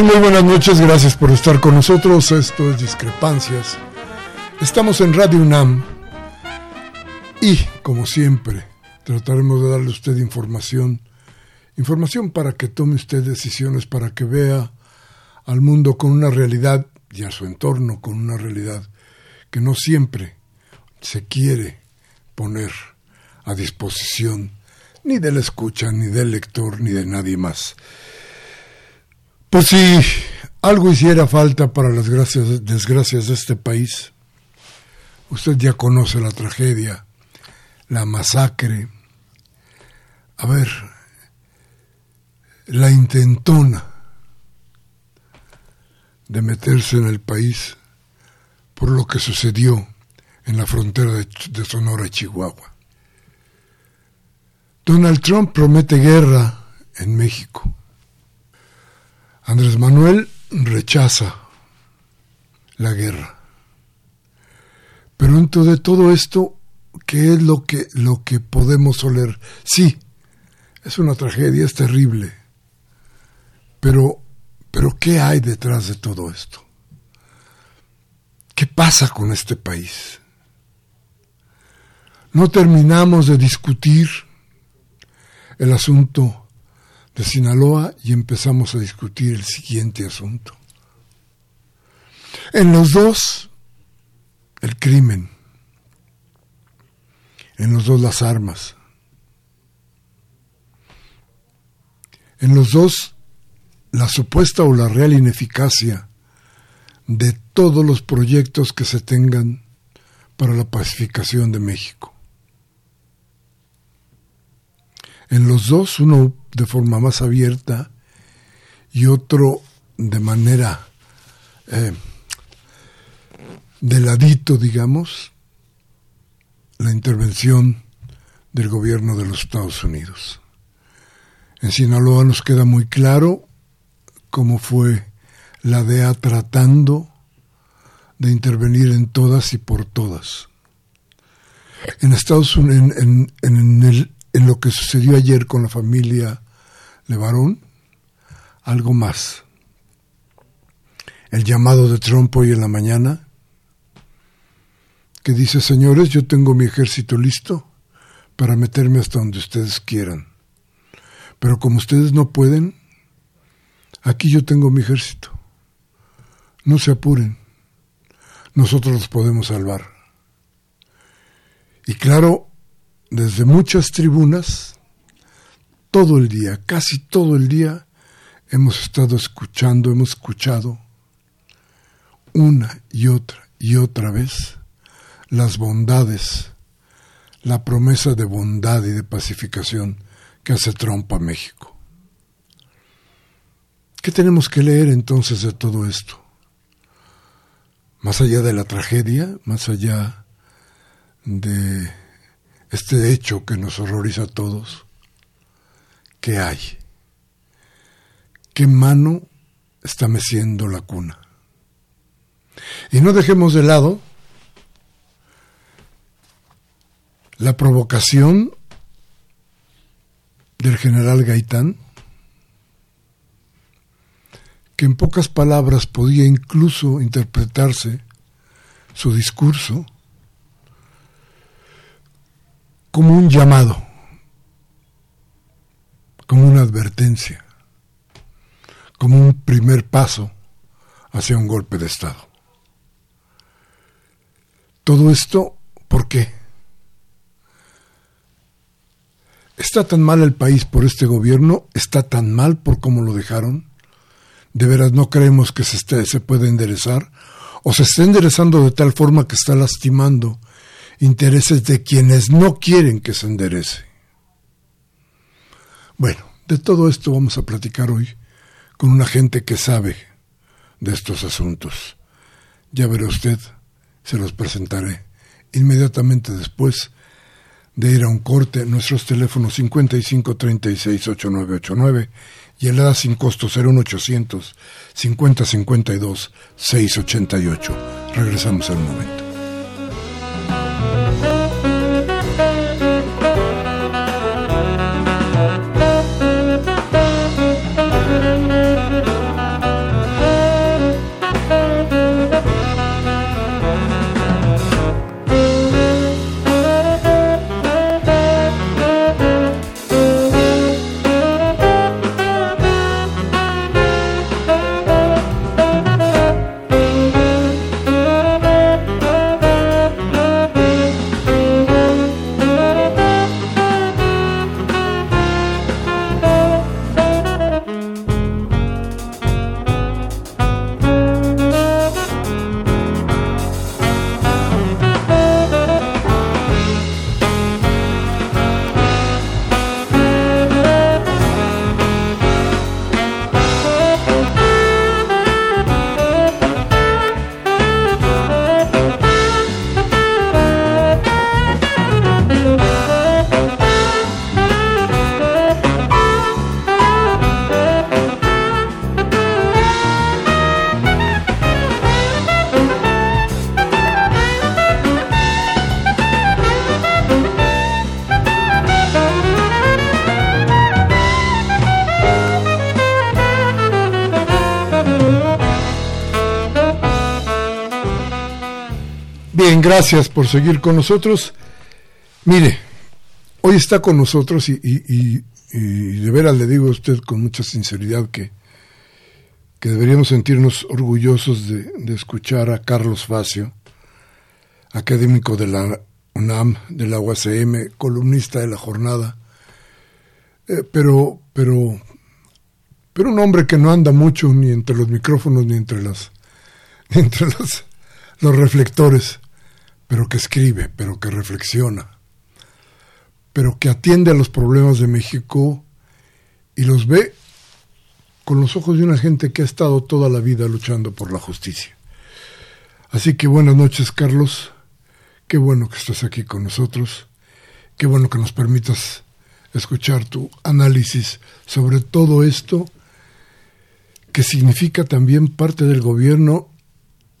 Muy buenas noches, gracias por estar con nosotros. Esto es Discrepancias. Estamos en Radio UNAM y, como siempre, trataremos de darle a usted información. Información para que tome usted decisiones, para que vea al mundo con una realidad y a su entorno con una realidad que no siempre se quiere poner a disposición ni de la escucha, ni del lector, ni de nadie más. Pues si algo hiciera falta para las gracias, desgracias de este país, usted ya conoce la tragedia, la masacre, a ver, la intentona de meterse en el país por lo que sucedió en la frontera de, de Sonora y Chihuahua. Donald Trump promete guerra en México. Andrés Manuel rechaza la guerra. Pero dentro de todo esto, ¿qué es lo que, lo que podemos oler? Sí, es una tragedia, es terrible. Pero, pero ¿qué hay detrás de todo esto? ¿Qué pasa con este país? No terminamos de discutir el asunto de Sinaloa y empezamos a discutir el siguiente asunto. En los dos, el crimen. En los dos, las armas. En los dos, la supuesta o la real ineficacia de todos los proyectos que se tengan para la pacificación de México. En los dos, uno de forma más abierta y otro de manera eh, de ladito, digamos, la intervención del gobierno de los Estados Unidos. En Sinaloa nos queda muy claro cómo fue la DEA tratando de intervenir en todas y por todas. En Estados Unidos, en, en lo que sucedió ayer con la familia Levarón, algo más. El llamado de Trump hoy en la mañana, que dice, señores, yo tengo mi ejército listo para meterme hasta donde ustedes quieran. Pero como ustedes no pueden, aquí yo tengo mi ejército. No se apuren. Nosotros los podemos salvar. Y claro, desde muchas tribunas, todo el día, casi todo el día, hemos estado escuchando, hemos escuchado una y otra y otra vez las bondades, la promesa de bondad y de pacificación que hace Trump a México. ¿Qué tenemos que leer entonces de todo esto? más allá de la tragedia, más allá de este hecho que nos horroriza a todos, ¿qué hay? ¿Qué mano está meciendo la cuna? Y no dejemos de lado la provocación del general Gaitán, que en pocas palabras podía incluso interpretarse su discurso como un llamado, como una advertencia, como un primer paso hacia un golpe de Estado. Todo esto, ¿por qué? ¿Está tan mal el país por este gobierno? ¿Está tan mal por cómo lo dejaron? ¿De veras no creemos que se, se puede enderezar? ¿O se está enderezando de tal forma que está lastimando intereses de quienes no quieren que se enderece? Bueno, de todo esto vamos a platicar hoy con una gente que sabe de estos asuntos. Ya verá usted, se los presentaré inmediatamente después de ir a un corte, nuestros teléfonos 55368989 y el ADA sin costo 01800 5052 688. Regresamos un momento. Gracias por seguir con nosotros. Mire, hoy está con nosotros y, de veras le digo a usted con mucha sinceridad que, que deberíamos sentirnos orgullosos de, escuchar a Carlos Facio, académico de la UNAM, de la UACM, columnista de la jornada, eh, pero, pero, pero un hombre que no anda mucho ni entre los micrófonos ni entre las, entre los, los reflectores pero que escribe, pero que reflexiona, pero que atiende a los problemas de México y los ve con los ojos de una gente que ha estado toda la vida luchando por la justicia. Así que buenas noches, Carlos. Qué bueno que estás aquí con nosotros. Qué bueno que nos permitas escuchar tu análisis sobre todo esto que significa también parte del gobierno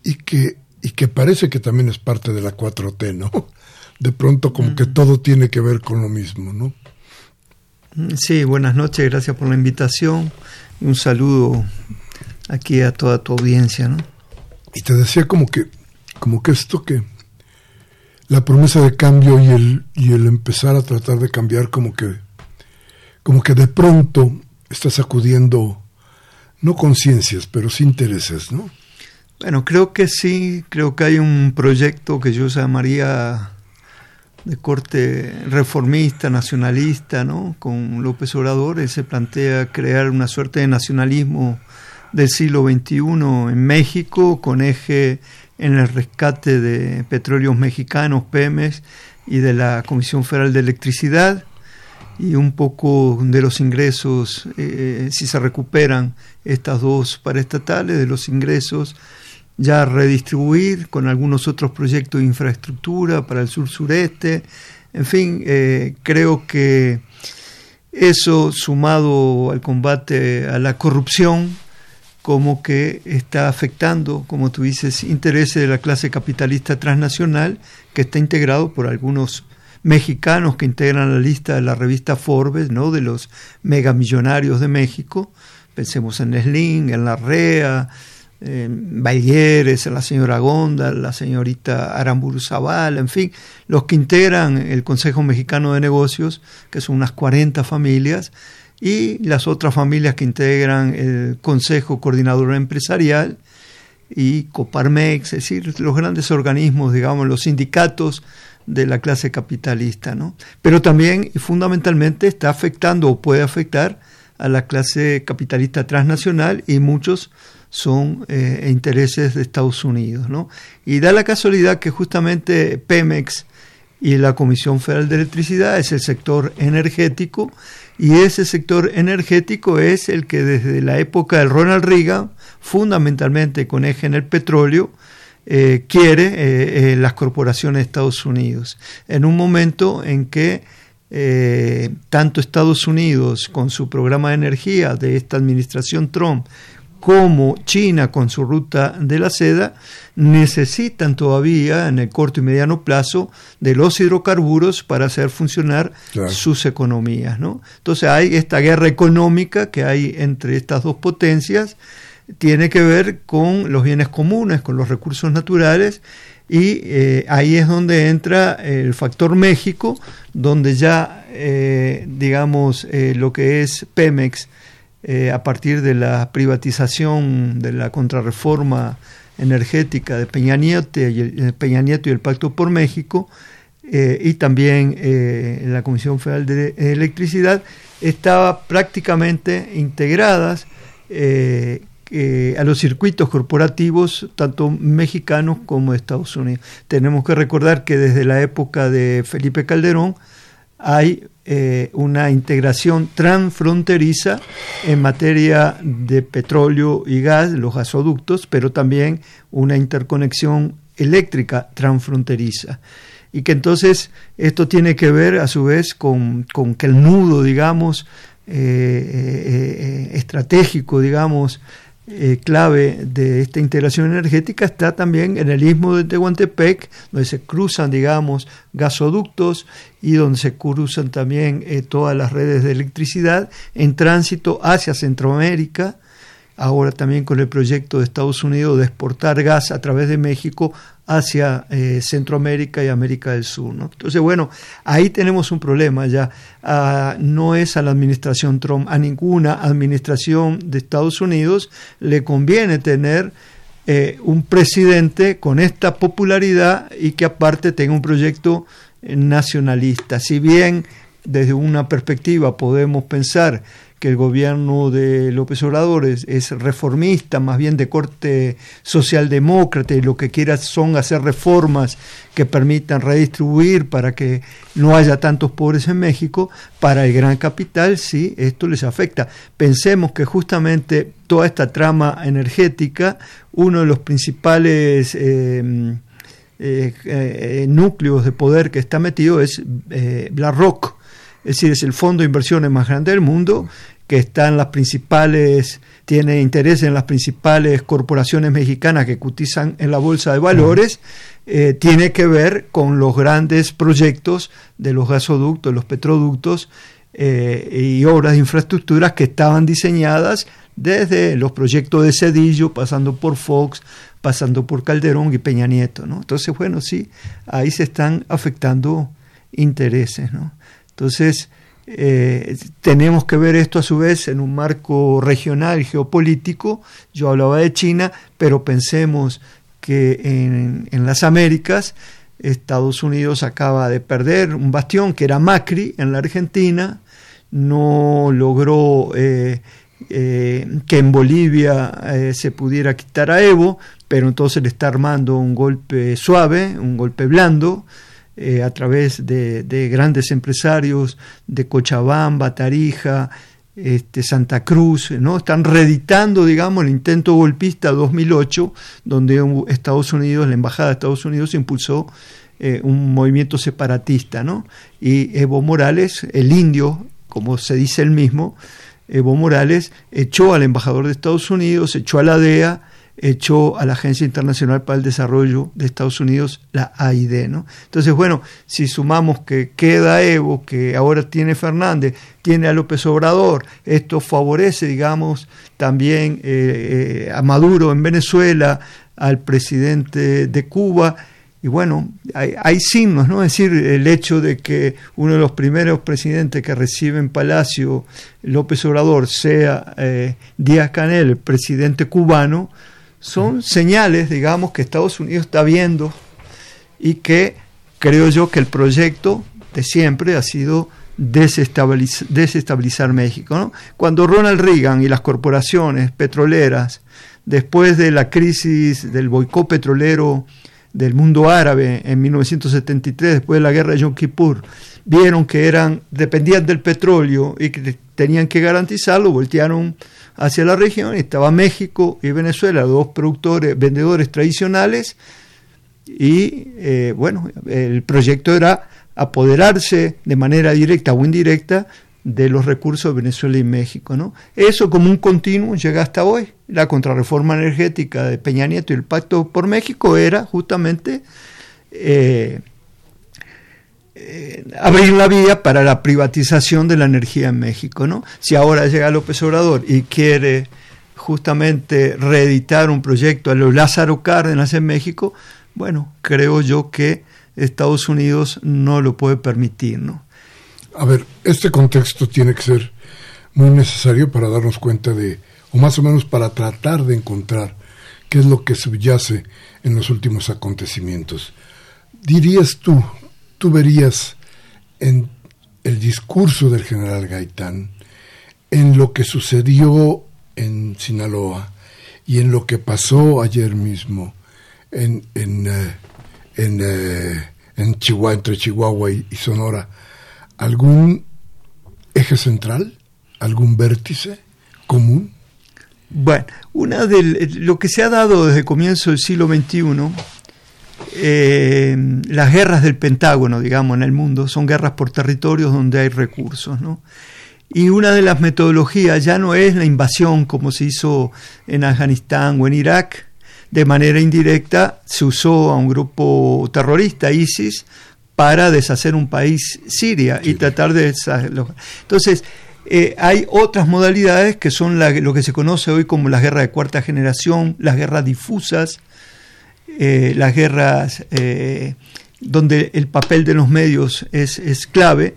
y que y que parece que también es parte de la 4T, ¿no? De pronto como que todo tiene que ver con lo mismo, ¿no? Sí, buenas noches, gracias por la invitación. Un saludo aquí a toda tu audiencia, ¿no? Y te decía como que, como que esto que la promesa de cambio y el, y el empezar a tratar de cambiar como que, como que de pronto está sacudiendo, no conciencias, pero sí intereses, ¿no? Bueno, creo que sí, creo que hay un proyecto que yo llamaría de corte reformista, nacionalista, ¿no? Con López Obrador, él se plantea crear una suerte de nacionalismo del siglo XXI en México, con eje en el rescate de petróleos mexicanos, PEMES, y de la Comisión Federal de Electricidad, y un poco de los ingresos, eh, si se recuperan estas dos paraestatales, de los ingresos ya redistribuir con algunos otros proyectos de infraestructura para el sur-sureste. En fin, eh, creo que eso sumado al combate a la corrupción, como que está afectando, como tú dices, intereses de la clase capitalista transnacional, que está integrado por algunos mexicanos que integran la lista de la revista Forbes, ¿no? de los megamillonarios de México. Pensemos en Slim, en Larrea, en la señora Gonda, la señorita Aramburu Zaval, en fin, los que integran el Consejo Mexicano de Negocios, que son unas 40 familias, y las otras familias que integran el Consejo Coordinador Empresarial y Coparmex, es decir, los grandes organismos, digamos, los sindicatos de la clase capitalista, ¿no? Pero también y fundamentalmente está afectando o puede afectar a la clase capitalista transnacional y muchos son eh, intereses de Estados Unidos, ¿no? Y da la casualidad que justamente Pemex y la Comisión Federal de Electricidad es el sector energético y ese sector energético es el que desde la época del Ronald Reagan, fundamentalmente con eje en el petróleo, eh, quiere eh, las corporaciones de Estados Unidos. En un momento en que tanto Estados Unidos con su programa de energía de esta administración Trump como China con su ruta de la seda necesitan todavía en el corto y mediano plazo de los hidrocarburos para hacer funcionar sus economías. ¿no? Entonces hay esta guerra económica que hay entre estas dos potencias, tiene que ver con los bienes comunes, con los recursos naturales, y eh, ahí es donde entra el factor México, donde ya, eh, digamos, eh, lo que es Pemex, a partir de la privatización, de la contrarreforma energética de Peña Nieto y el, Peña Nieto y el Pacto por México, y también la Comisión Federal de Electricidad, estaba prácticamente integradas eh, a los circuitos corporativos, tanto mexicanos como de Estados Unidos. Tenemos que recordar que desde la época de Felipe Calderón hay eh, una integración transfronteriza en materia de petróleo y gas, los gasoductos, pero también una interconexión eléctrica transfronteriza. Y que entonces esto tiene que ver a su vez con, con que el nudo, digamos, eh, estratégico, digamos, eh, clave de esta integración energética está también en el istmo de Tehuantepec, donde se cruzan, digamos, gasoductos y donde se cruzan también eh, todas las redes de electricidad en tránsito hacia Centroamérica, ahora también con el proyecto de Estados Unidos de exportar gas a través de México hacia eh, Centroamérica y América del Sur. Entonces, bueno, ahí tenemos un problema ya. Ah, no es a la administración Trump, a ninguna administración de Estados Unidos le conviene tener eh, un presidente con esta popularidad y que aparte tenga un proyecto eh, nacionalista. Si bien desde una perspectiva podemos pensar que el gobierno de López Obrador es, reformista, más bien de corte socialdemócrata, y lo que quiera son hacer reformas que permitan redistribuir para que no haya tantos pobres en México, para el gran capital sí, esto les afecta. Pensemos que justamente toda esta trama energética, uno de los principales... Eh, eh, eh, núcleos de poder que está metido es BlackRock, es decir, es el fondo de inversiones más grande del mundo que está en las principales, tiene interés en las principales corporaciones mexicanas que cotizan en la bolsa de valores, eh, tiene que ver con los grandes proyectos de los gasoductos, los petroductos eh, y obras de infraestructuras que estaban diseñadas desde los proyectos de Cedillo, pasando por Fox, pasando por Calderón y Peña Nieto. ¿no? Entonces, bueno, sí, ahí se están afectando intereses. ¿no? Entonces, eh, tenemos que ver esto a su vez en un marco regional geopolítico. Yo hablaba de China, pero pensemos que en, las Américas Estados Unidos acaba de perder un bastión que era Macri en la Argentina, no logró eh, eh, que en Bolivia se pudiera quitar a Evo, pero entonces le está armando un golpe suave, un golpe blando, eh, a través de, grandes empresarios de Cochabamba, Tarija este, Santa Cruz, ¿no? Están reeditando, digamos, el intento golpista 2008, donde Estados Unidos, la Embajada de Estados Unidos impulsó eh, un movimiento separatista, ¿no? Y Evo Morales, el indio, como se dice él mismo, Evo Morales echó al embajador de Estados Unidos, echó a la DEA, echó a la Agencia Internacional para el Desarrollo de Estados Unidos, la AID. ¿no? Entonces, bueno, si sumamos que queda Evo, que ahora tiene Fernández, tiene a López Obrador, esto favorece, digamos, también eh, eh, a Maduro en Venezuela, al presidente de Cuba, y bueno, hay, signos, ¿no? Es decir, el hecho de que uno de los primeros presidentes que recibe en Palacio López Obrador sea eh, Díaz Canel, el presidente cubano, son señales, digamos, que Estados Unidos está viendo y que creo yo que el proyecto de siempre ha sido desestabilizar, México. Cuando Ronald Reagan y las corporaciones petroleras, después de la crisis del boicot petrolero del mundo árabe en 1973, después de la guerra de Yom Kippur, vieron que eran dependían del petróleo y que tenían que garantizarlo, voltearon hacia la región, estaba México y Venezuela, dos productores, vendedores tradicionales, y eh, bueno, el proyecto era apoderarse de manera directa o indirecta de los recursos de Venezuela y México. ¿no? Eso como un continuo llega hasta hoy. La contrarreforma energética de Peña Nieto y el Pacto por México era justamente eh, eh, abrir la vía para la privatización de la energía en México. ¿no? Si ahora llega López Obrador y quiere justamente reeditar un proyecto a los Lázaro Cárdenas en México, bueno, creo yo que Estados Unidos no lo puede permitir. ¿no? A ver, este contexto tiene que ser muy necesario para darnos cuenta de, o más o menos para tratar de encontrar qué es lo que subyace en los últimos acontecimientos. Dirías tú, tú verías en el discurso del general Gaitán, en lo que sucedió en Sinaloa y en lo que pasó ayer mismo en, en, eh, eh, en, Chihuahua, entre Chihuahua y, Sonora, algún eje central, algún vértice común? Bueno, una de lo que se ha dado desde el comienzo del siglo XXI eh, las guerras del Pentágono, digamos, en el mundo, son guerras por territorios donde hay recursos, ¿no? Y una de las metodologías ya no es la invasión como se hizo en Afganistán o en Irak, de manera indirecta se usó a un grupo terrorista, ISIS, para deshacer un país, Siria, y tratar de... Entonces, eh, hay otras modalidades que son lo que se conoce hoy como las guerras de cuarta generación, las guerras difusas, eh, las guerras eh, donde el papel de los medios es, es, clave,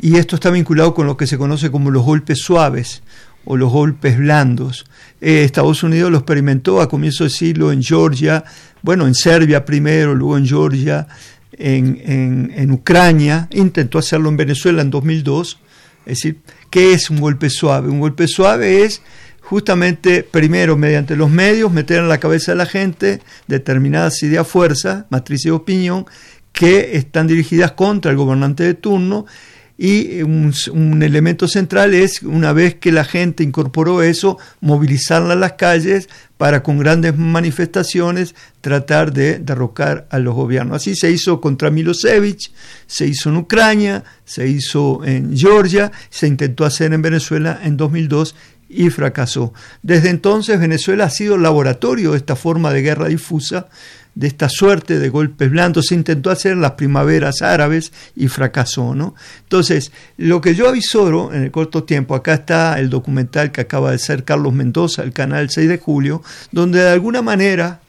y esto está vinculado con lo que se conoce como los golpes suaves o los golpes blandos. Eh, Estados Unidos lo experimentó a comienzo del siglo en Georgia, bueno, en Serbia primero, luego en Georgia, en, en, en Ucrania, intentó hacerlo en Venezuela en 2002. Es decir, ¿qué es un golpe suave? Un golpe suave es justamente primero mediante los medios meter en la cabeza de la gente determinadas ideas fuerza, matrices de opinión, que están dirigidas contra el gobernante de turno y un, elemento central es, una vez que la gente incorporó eso, movilizarla a las calles para con grandes manifestaciones tratar de derrocar a los gobiernos. Así se hizo contra Milosevic, se hizo en Ucrania, se hizo en Georgia, se intentó hacer en Venezuela en 2002 y fracasó. Desde entonces Venezuela ha sido laboratorio de esta forma de guerra difusa, de esta suerte de golpes blandos. Se intentó hacer las primaveras árabes y fracasó, ¿no? Entonces, lo que yo avisoro en el corto tiempo, acá está el documental que acaba de ser Carlos Mendoza, el canal 6 de julio, donde de alguna manera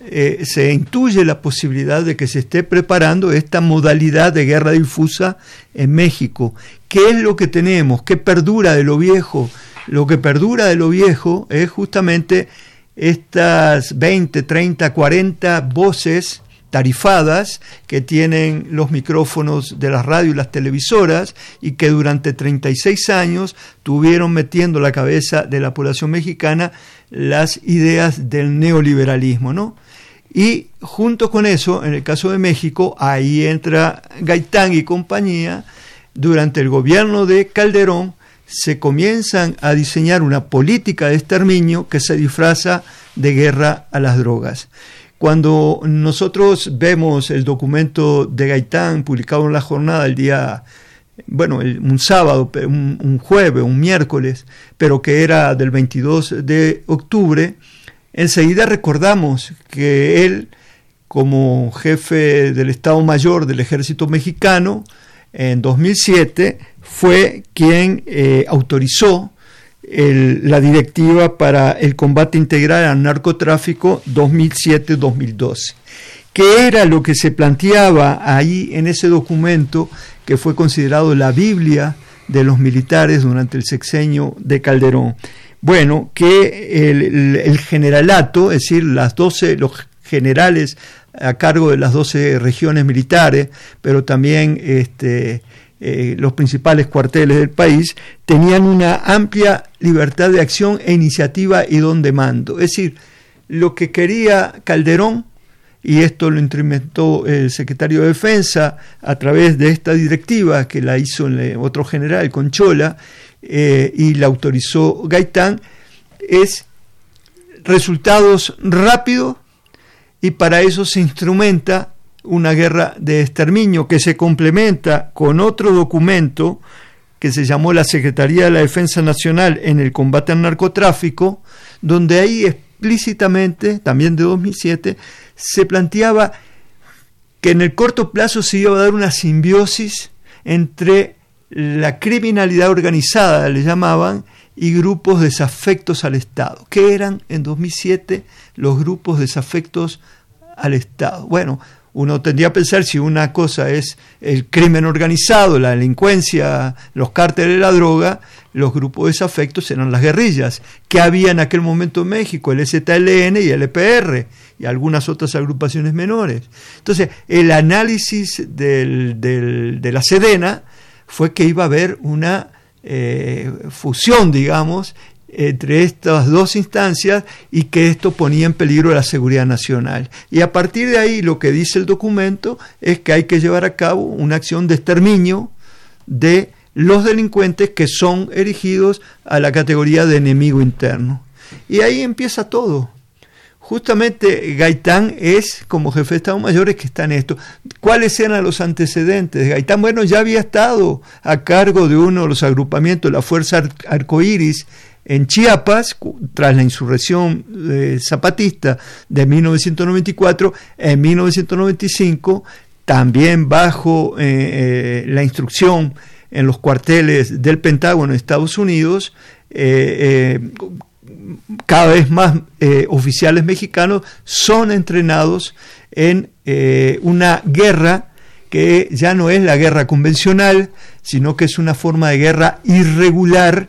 eh, se intuye la posibilidad de que se esté preparando esta modalidad de guerra difusa en México. ¿Qué es lo que tenemos? ¿Qué perdura de lo viejo? Lo que perdura de lo viejo es justamente estas 20, 30, 40 voces tarifadas que tienen los micrófonos de las radios y las televisoras y que durante 36 años tuvieron metiendo la cabeza de la población mexicana las ideas del neoliberalismo, ¿no? Y junto con eso, en el caso de México, ahí entra Gaitán y compañía, durante el gobierno de Calderón se comienzan a diseñar una política de exterminio que se disfraza de guerra a las drogas. Cuando nosotros vemos el documento de Gaitán publicado en la jornada el día, bueno, un sábado, un, un jueves, un miércoles, pero que era del 22 de octubre, enseguida recordamos que él, como jefe del Estado Mayor del Ejército Mexicano, en 2007, fue quien eh, autorizó la directiva para el combate integral al narcotráfico 2007-2012. ¿Qué era lo que se planteaba ahí en ese documento que fue considerado la Biblia de los militares durante el sexenio de Calderón? Bueno, que el, generalato, es decir, las 12, los generales a cargo de las 12 regiones militares, pero también este, eh, los principales cuarteles del país, tenían una amplia libertad de acción e iniciativa y don de mando. Es decir, lo que quería Calderón, y esto lo implementó el secretario de Defensa a través de esta directiva que la hizo otro general, Conchola, eh, y la autorizó Gaitán, es resultados rápidos y para eso se instrumenta una guerra de exterminio que se complementa con otro documento que se llamó la Secretaría de la Defensa Nacional en el combate al narcotráfico, donde ahí explícitamente, también de 2007, se planteaba que en el corto plazo se iba a dar una simbiosis entre la criminalidad organizada, le llamaban, y grupos desafectos al Estado. ¿Qué eran en 2007 los grupos desafectos al Estado? Bueno, uno tendría a pensar si una cosa es el crimen organizado, la delincuencia, los cárteles de la droga, los grupos desafectos eran las guerrillas, que había en aquel momento en México, el ZLN y el EPR, y algunas otras agrupaciones menores. Entonces, el análisis de la Sedena fue que iba a haber una eh, fusión, digamos, entre estas dos instancias y que esto ponía en peligro la seguridad nacional. Y a partir de ahí lo que dice el documento es que hay que llevar a cabo una acción de exterminio de los delincuentes que son erigidos a la categoría de enemigo interno. Y ahí empieza todo. Justamente Gaitán es, como jefe de Estado Mayor, que está en esto. ¿Cuáles eran los antecedentes? Gaitán, bueno, ya había estado a cargo de uno de los agrupamientos, la Fuerza Arcoíris, en Chiapas, tras la insurrección eh, zapatista de 1994, en 1995, también bajo eh, eh, la instrucción en los cuarteles del Pentágono de Estados Unidos, cada vez más oficiales mexicanos son entrenados en una guerra que ya no es la guerra convencional, sino que es una forma de guerra irregular,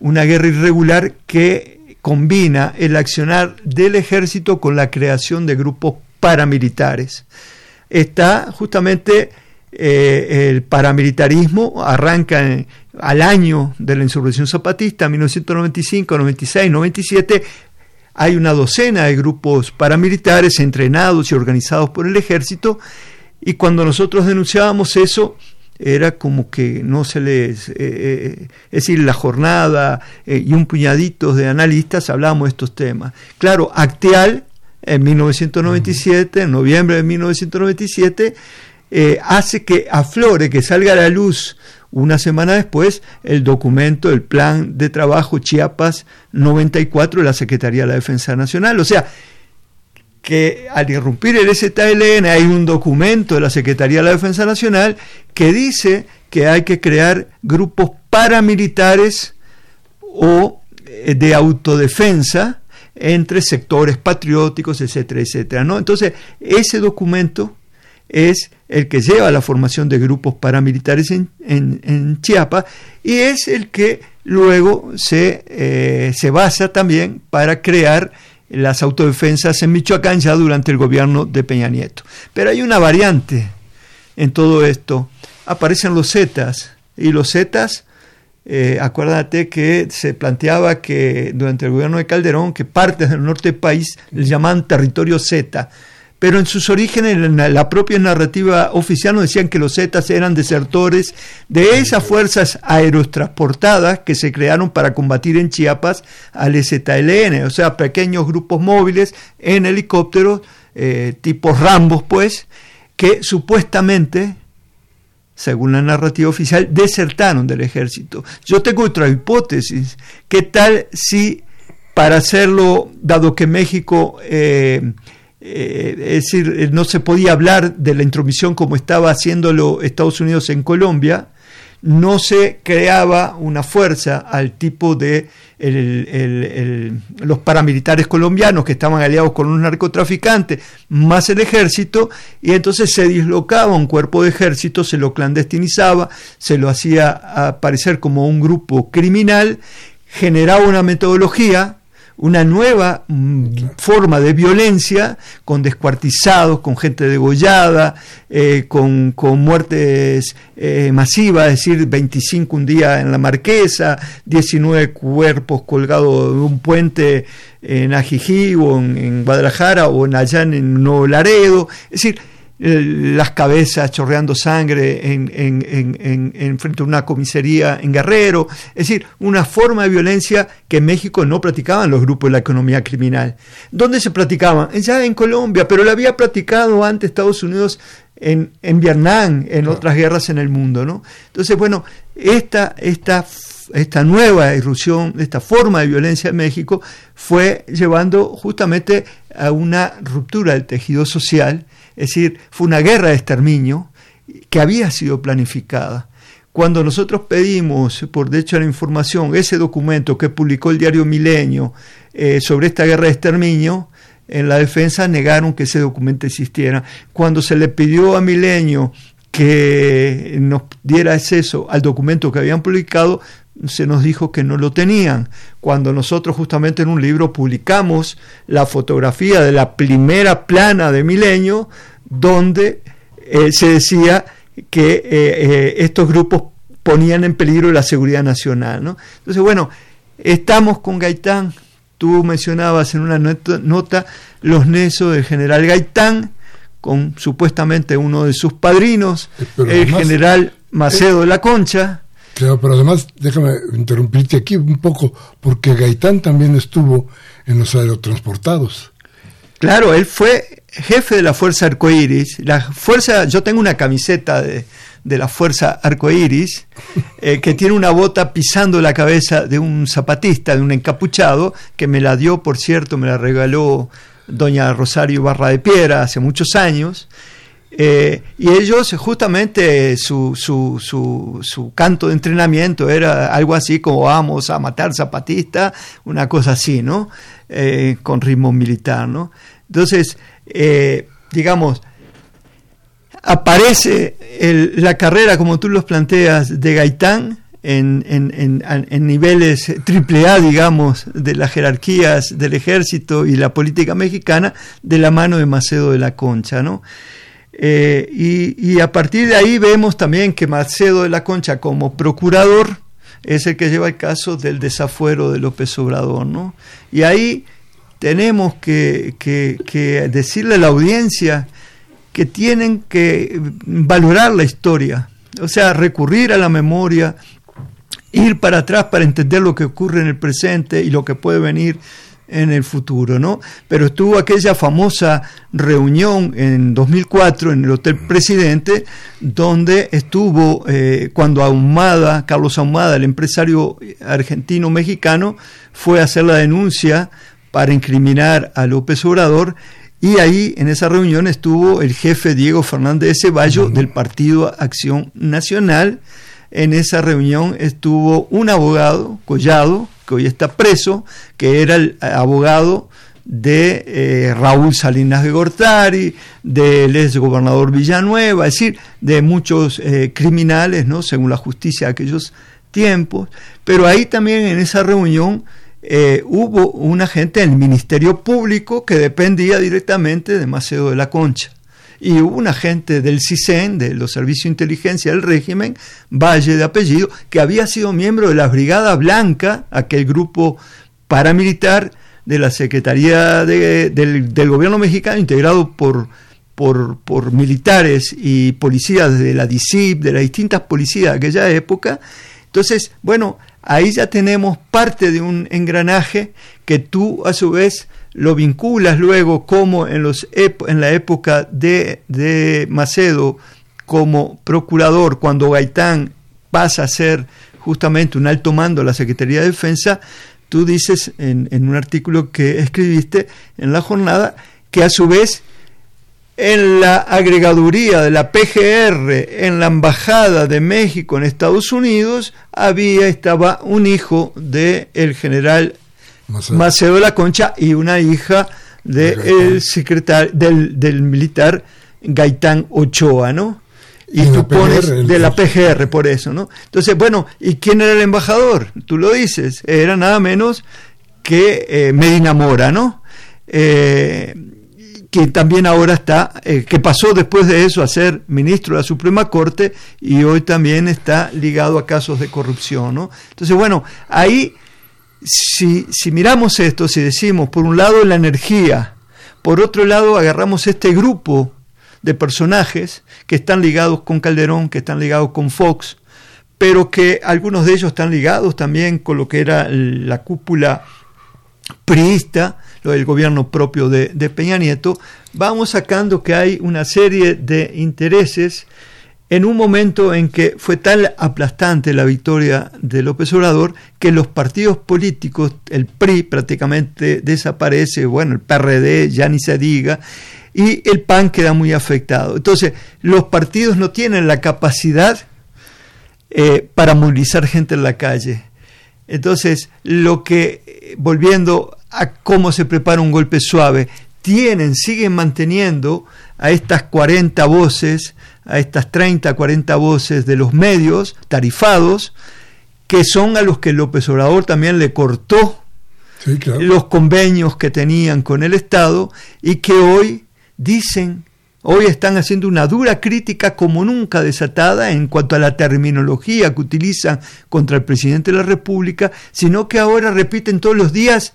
una guerra irregular que combina el accionar del ejército con la creación de grupos paramilitares. Está justamente eh, el paramilitarismo, arranca al año de la insurrección zapatista, 1995, 96, 97, hay una docena de grupos paramilitares entrenados y organizados por el ejército, y cuando nosotros denunciábamos eso, era como que no se les, eh, eh, es decir, la jornada eh, y un puñadito de analistas hablábamos de estos temas. Claro, Acteal en 1997, en noviembre de 1997, hace que aflore, que salga a la luz una semana después el documento, el plan de trabajo Chiapas 94 de la Secretaría de la Defensa Nacional. O sea, que al irrumpir el ZLN hay un documento de la Secretaría de la Defensa Nacional que dice que hay que crear grupos paramilitares o eh, de autodefensa entre sectores patrióticos, etcétera, etcétera. ¿no? Entonces, ese documento es el que lleva a la formación de grupos paramilitares en, en, Chiapas y es el que luego se, eh, se basa también para crear las autodefensas en Michoacán ya durante el gobierno de Peña Nieto. Pero hay una variante en todo esto. Aparecen los Zetas y los Zetas, eh, acuérdate que se planteaba que durante el gobierno de Calderón que partes del norte del país les llamaban territorio Z, pero en sus orígenes en la propia narrativa oficial nos decían que los Zetas eran desertores de esas fuerzas aerotransportadas que se crearon para combatir en Chiapas al ZLN, o sea, pequeños grupos móviles en helicópteros, eh, tipo Rambos, pues, que supuestamente según la narrativa oficial, desertaron del ejército. Yo tengo otra hipótesis. ¿Qué tal si para hacerlo, dado que México eh, eh, es decir, eh, no se podía hablar de la intromisión como estaba haciéndolo Estados Unidos en Colombia, no se creaba una fuerza al tipo de los paramilitares colombianos que estaban aliados con un narcotraficante, más el ejército, y entonces se dislocaba un cuerpo de ejército, se lo clandestinizaba, se lo hacía aparecer como un grupo criminal, generaba una metodología una nueva mm, forma de violencia con descuartizados, con gente degollada, eh, con, muertes eh, masivas, es decir, 25 un día en la Marquesa, 19 cuerpos colgados de un puente en Ajijí o en, Guadalajara o en allá en Nuevo Laredo, es decir, las cabezas chorreando sangre en, en, frente a una comisaría en Guerrero, es decir, una forma de violencia que en México no practicaban los grupos de la economía criminal. ¿Dónde se practicaban? Ya en Colombia, pero lo había practicado antes Estados Unidos en, Vietnam, en otras guerras en el mundo. ¿no? Entonces, bueno, esta, esta, esta nueva irrupción, esta forma de violencia en México fue llevando justamente a una ruptura del tejido social, es decir, fue una guerra de exterminio que había sido planificada. Cuando nosotros pedimos, por derecho a la información, ese documento que publicó el diario Milenio eh, sobre esta guerra de exterminio, en la defensa negaron que ese documento existiera. Cuando se le pidió a Milenio que nos diera acceso al documento que habían publicado, se nos dijo que no lo tenían. Cuando nosotros justamente en un libro publicamos la fotografía de la primera plana de Milenio, donde eh, se decía que eh, eh, estos grupos ponían en peligro la seguridad nacional. ¿no? Entonces, bueno, estamos con Gaitán. Tú mencionabas en una nota los nexos del general Gaitán con supuestamente uno de sus padrinos, el general Macedo de la Concha, Claro, pero además, déjame interrumpirte aquí un poco, porque Gaitán también estuvo en los aerotransportados. Claro, él fue jefe de la Fuerza Arcoíris. La fuerza, yo tengo una camiseta de, la Fuerza Arcoíris eh, que tiene una bota pisando la cabeza de un zapatista, de un encapuchado, que me la dio, por cierto, me la regaló doña Rosario Barra de Piedra hace muchos años. Eh, y ellos, justamente, su, su, su, su, canto de entrenamiento era algo así como vamos a matar zapatistas, una cosa así, ¿no? Eh, con ritmo militar, ¿no? Entonces, eh, digamos, aparece la carrera, como tú los planteas, de Gaitán en, en, en, niveles triple A, digamos, de las jerarquías del ejército y la política mexicana, de la mano de Macedo de la Concha, ¿no? Eh, y, a partir de ahí vemos también que Macedo de la Concha como procurador es el que lleva el caso del desafuero de López Obrador, ¿no? Y ahí tenemos que, que decirle a la audiencia que tienen que valorar la historia, o sea, recurrir a la memoria, ir para atrás para entender lo que ocurre en el presente y lo que puede venir en el futuro, ¿no? Pero estuvo aquella famosa reunión en 2004 en el Hotel Presidente, donde estuvo eh, cuando Ahumada, Carlos Ahumada, el empresario argentino-mexicano, fue a hacer la denuncia para incriminar a López Obrador y ahí en esa reunión estuvo el jefe Diego Fernández de Ceballo del Partido Acción Nacional. En esa reunión estuvo un abogado, Collado, hoy está preso, que era el abogado de eh, Raúl Salinas de Gortari, del ex gobernador Villanueva, es decir, de muchos eh, criminales, ¿no? según la justicia de aquellos tiempos. Pero ahí también en esa reunión eh, hubo un agente del Ministerio Público que dependía directamente de Macedo de la Concha y un agente del CISEN, de los Servicios de Inteligencia del régimen, Valle de apellido, que había sido miembro de la Brigada Blanca, aquel grupo paramilitar de la Secretaría del, gobierno mexicano, integrado por, por, por, militares y policías de la DICIP, de las distintas policías de aquella época. Entonces, bueno, ahí ya tenemos parte de un engranaje que tú a su vez lo vinculas luego como en, los en la época de, de Macedo como procurador, cuando Gaitán pasa a ser justamente un alto mando de la Secretaría de Defensa, tú dices en, en, un artículo que escribiste en la jornada que a su vez en la agregaduría de la PGR en la Embajada de México en Estados Unidos había, estaba un hijo del el general Macedo. de la Concha y una hija del secretario del, del militar Gaitán Ochoa, ¿no? y tú pones de la PGR por eso, ¿no? Entonces, bueno, ¿y quién era el embajador? Tú lo dices, era nada menos que eh, Medina Mora, ¿no? Eh, que también ahora está, eh, que pasó después de eso a ser ministro de la Suprema Corte y hoy también está ligado a casos de corrupción, ¿no? Entonces, bueno, ahí, si, si miramos esto, si decimos, por un lado la energía, por otro lado agarramos este grupo de personajes que están ligados con Calderón, que están ligados con Fox, pero que algunos de ellos están ligados también con lo que era la cúpula priista, lo del gobierno propio de, de Peña Nieto, vamos sacando que hay una serie de intereses en un momento en que fue tan aplastante la victoria de López Obrador que los partidos políticos, el PRI prácticamente desaparece, bueno, el PRD ya ni se diga, y el PAN queda muy afectado. Entonces, los partidos no tienen la capacidad eh, para movilizar gente en la calle. Entonces, lo que, volviendo a cómo se prepara un golpe suave, tienen, siguen manteniendo a estas 40 voces, a estas 30, 40 voces de los medios tarifados, que son a los que López Obrador también le cortó los convenios que tenían con el Estado y que hoy dicen, hoy están haciendo una dura crítica como nunca desatada en cuanto a la terminología que utilizan contra el presidente de la República, sino que ahora repiten todos los días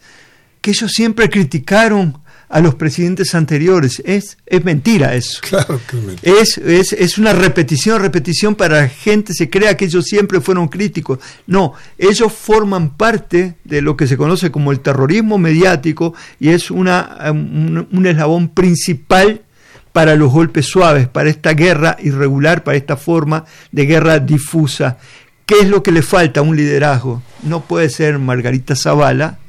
que ellos siempre criticaron a los presidentes anteriores. Es, es mentira eso. Claro que es, es, es, una repetición, repetición para la gente se crea que ellos siempre fueron críticos. No, ellos forman parte de lo que se conoce como el terrorismo mediático y es una, un, un eslabón principal para los golpes suaves, para esta guerra irregular, para esta forma de guerra difusa. ¿Qué es lo que le falta a un liderazgo? No puede ser Margarita Zavala,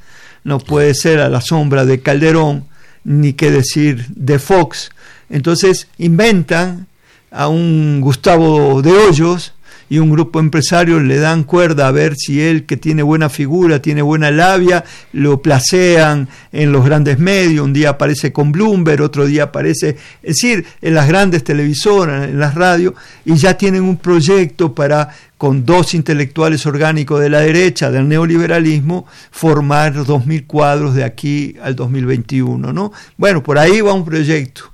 no puede ser a la sombra de Calderón, ni qué decir de Fox. Entonces inventan a un Gustavo de Hoyos y un grupo empresario le dan cuerda a ver si él, que tiene buena figura, tiene buena labia, lo placean en los grandes medios, un día aparece con Bloomberg, otro día aparece, es decir, en las grandes televisoras, en las radios, y ya tienen un proyecto para con dos intelectuales orgánicos de la derecha, del neoliberalismo, formar 2.000 cuadros de aquí al 2021. ¿no? Bueno, por ahí va un proyecto.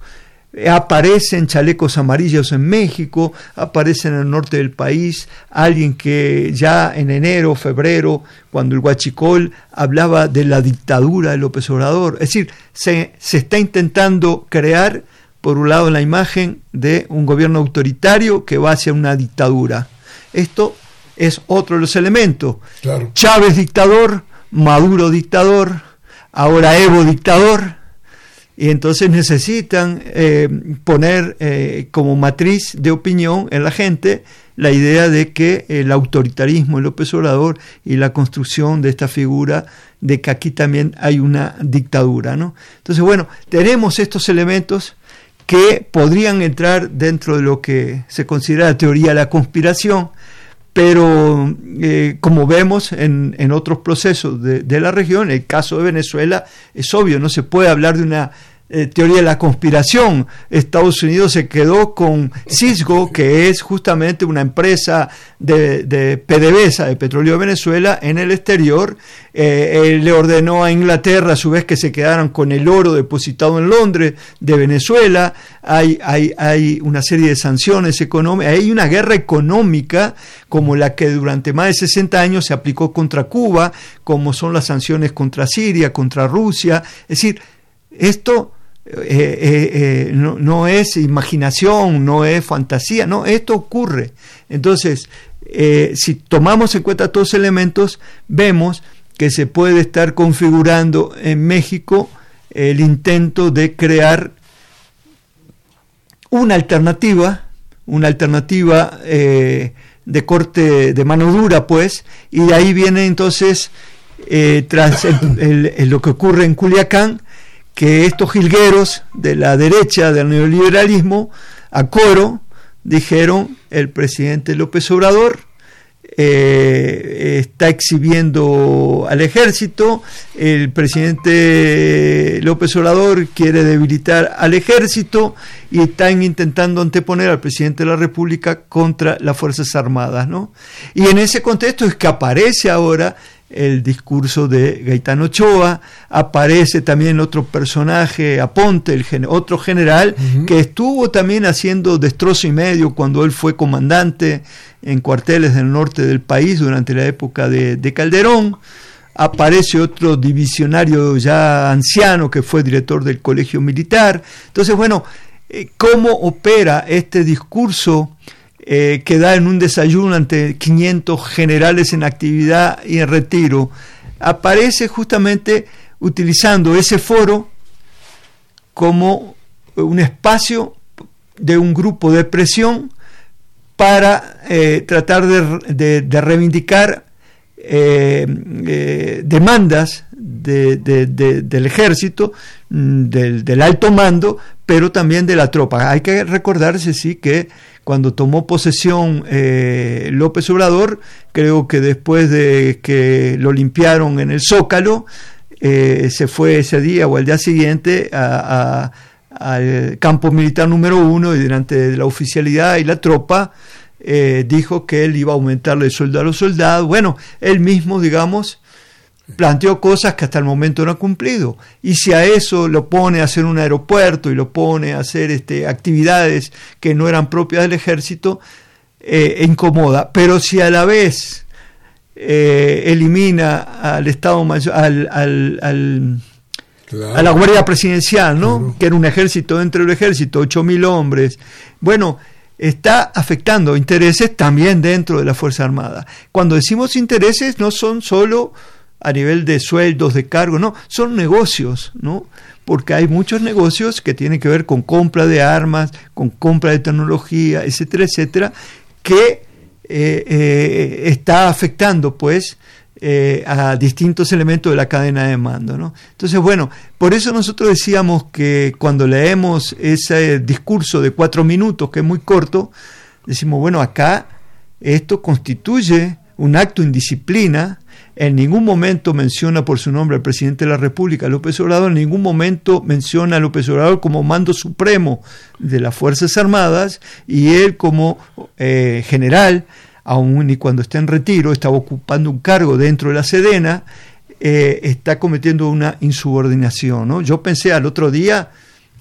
Aparecen chalecos amarillos en México, aparece en el norte del país alguien que ya en enero, febrero, cuando el Huachicol hablaba de la dictadura de López Obrador. Es decir, se, se está intentando crear, por un lado, la imagen de un gobierno autoritario que va hacia una dictadura. Esto es otro de los elementos. Chávez dictador, Maduro dictador, ahora Evo dictador, y entonces necesitan eh, poner eh, como matriz de opinión en la gente la idea de que el autoritarismo el López Obrador y la construcción de esta figura de que aquí también hay una dictadura. ¿no? Entonces, bueno, tenemos estos elementos que podrían entrar dentro de lo que se considera la teoría de la conspiración, pero eh, como vemos en, en otros procesos de, de, la región, el caso de Venezuela es obvio, no se puede hablar de una eh, teoría de la conspiración. Estados Unidos se quedó con Cisgo, que es justamente una empresa de, de PDVSA, de Petróleo de Venezuela, en el exterior. Eh, le ordenó a Inglaterra, a su vez, que se quedaran con el oro depositado en Londres de Venezuela. Hay, hay, hay una serie de sanciones económicas. Hay una guerra económica como la que durante más de 60 años se aplicó contra Cuba, como son las sanciones contra Siria, contra Rusia. Es decir, esto eh, eh, eh, no, es imaginación, no es fantasía, no, esto ocurre. Entonces, si tomamos en cuenta todos los elementos, vemos que se puede estar configurando en México el intento de crear una alternativa, una alternativa de corte de mano dura, pues, y de ahí viene entonces, tras lo que ocurre en Culiacán, que estos jilgueros de la derecha del neoliberalismo a coro dijeron el presidente López Obrador eh, está exhibiendo al ejército, el presidente López Obrador quiere debilitar al ejército y están intentando anteponer al presidente de la República contra las Fuerzas Armadas. ¿no? Y en ese contexto es que aparece ahora el discurso de Gaetano Ochoa, aparece también otro personaje, Aponte, el otro general, que estuvo también haciendo destrozo y medio cuando él fue comandante en cuarteles del norte del país durante la época de, Calderón. Aparece otro divisionario ya anciano que fue director del colegio militar. Entonces, bueno, eh, ¿cómo opera este discurso? Eh, que da en un desayuno ante 500 generales en actividad y en retiro, aparece justamente utilizando ese foro como un espacio de un grupo de presión para eh, tratar de, reivindicar eh, demandas del ejército, mm, del, del, alto mando, pero también de la tropa. Hay que recordarse, sí, que cuando tomó posesión eh, López Obrador, creo que después de que lo limpiaron en el Zócalo, eh, se fue ese día o el día siguiente al campo militar número uno y delante de la oficialidad y la tropa eh, dijo que él iba a aumentarle el sueldo a los soldados. Bueno, él mismo, digamos, planteó cosas que hasta el momento no ha cumplido. Y si a eso lo pone a hacer un aeropuerto y lo pone a hacer este, actividades que no eran propias del ejército, eh, incomoda. Pero si a la vez eh, elimina al Estado Mayor, al, al, a la Guardia Presidencial, ¿no? que era un ejército dentro del ejército, 8.000 hombres, bueno, está afectando intereses también dentro de la Fuerza Armada. Cuando decimos intereses no son solo a nivel de sueldos, de cargo, no, son negocios, ¿no? Porque hay muchos negocios que tienen que ver con compra de armas, con compra de tecnología, etcétera, etcétera, que eh, eh, está afectando, pues, eh, a distintos elementos de la cadena de mando. ¿no? Entonces, bueno, por eso nosotros decíamos que cuando leemos ese discurso de cuatro minutos, que es muy corto, decimos, bueno, acá esto constituye un acto indisciplina en ningún momento menciona por su nombre al presidente de la República, López Obrador, en ningún momento menciona a López Obrador como mando supremo de las Fuerzas Armadas y él como eh, general, aun y cuando está en retiro, estaba ocupando un cargo dentro de la Sedena, eh, está cometiendo una insubordinación. ¿no? Yo pensé al otro día,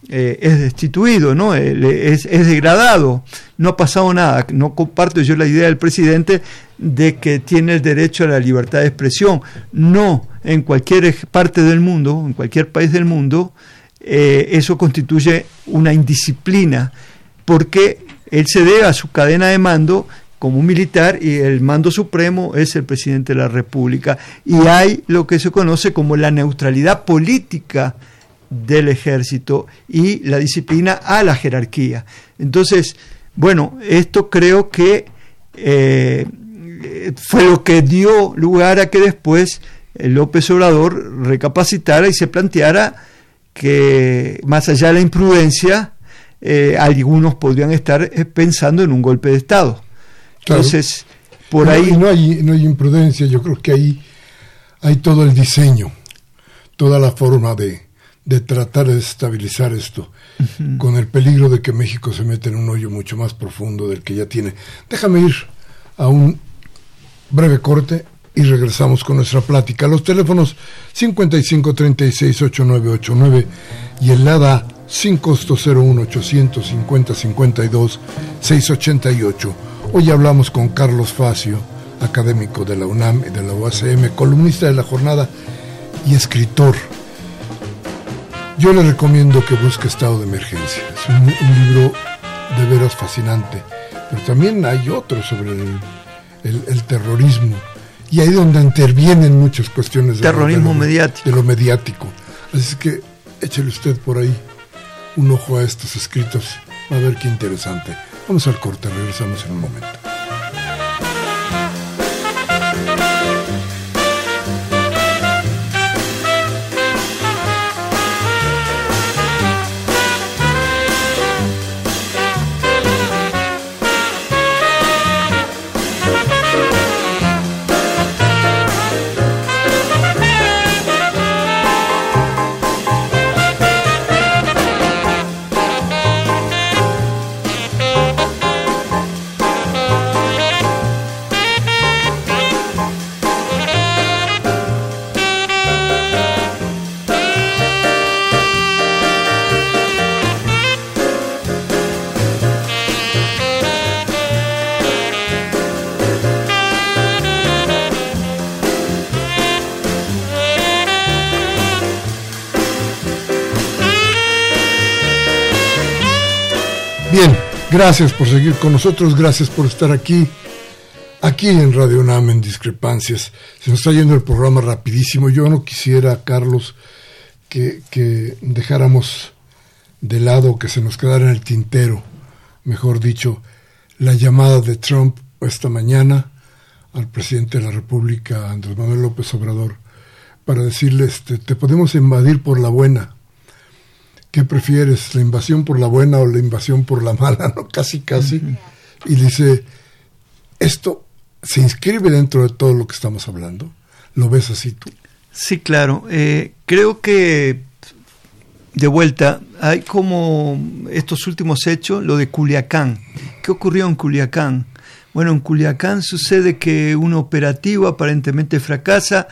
eh, es destituido, ¿no? Es, degradado, no ha pasado nada. No comparto yo la idea del presidente de que tiene el derecho a la libertad de expresión. No, en cualquier parte del mundo, en cualquier país del mundo, eh, eso constituye una indisciplina, porque él se debe a su cadena de mando como un militar y el mando supremo es el presidente de la República. Y hay lo que se conoce como la neutralidad política del ejército y la disciplina a la jerarquía. Entonces, bueno, esto creo que eh, fue lo que dio lugar a que después López Obrador recapacitara y se planteara que más allá de la imprudencia, eh, algunos podrían estar eh, pensando en un golpe de Estado. Entonces, por ahí... No hay, no hay imprudencia, yo creo que ahí hay todo el diseño, toda la forma de, de tratar de estabilizar esto, con el peligro de que México se meta en un hoyo mucho más profundo del que ya tiene. Déjame ir a un breve corte y regresamos con nuestra plática. Los teléfonos 55368989 y el LADA sin costo 01 850 52 688. Hoy hablamos con Carlos Facio, académico de la UNAM y de la UACM, columnista de la jornada y escritor. Yo le recomiendo que busque Estado de Emergencia. Es un, libro de veras fascinante. Pero también hay otro sobre el, terrorismo. Y ahí donde intervienen muchas cuestiones de, terrorismo mediático. de lo mediático. Así que échele usted por ahí un ojo a estos escritos. Va a ver qué interesante. Vamos al corte, regresamos en un momento. Gracias por seguir con nosotros, gracias por estar aquí, aquí en Radio UNAM en Discrepancias. Se nos está yendo el programa rapidísimo. Yo no quisiera, Carlos, que, que dejáramos de lado, que se nos quedara en el tintero, mejor dicho, la llamada de Trump esta mañana al presidente de la República, Andrés Manuel López Obrador, para decirle, este, te podemos invadir por la buena ¿qué prefieres? ¿La invasión por la buena o la invasión por la mala? ¿no? Casi, casi. Y dice, esto se inscribe dentro de todo lo que estamos hablando. ¿Lo ves así tú? Sí, claro. Eh, creo que, de vuelta, hay como estos últimos hechos, lo de Culiacán. ¿Qué ocurrió en Culiacán? Bueno, en Culiacán sucede que un operativo aparentemente fracasa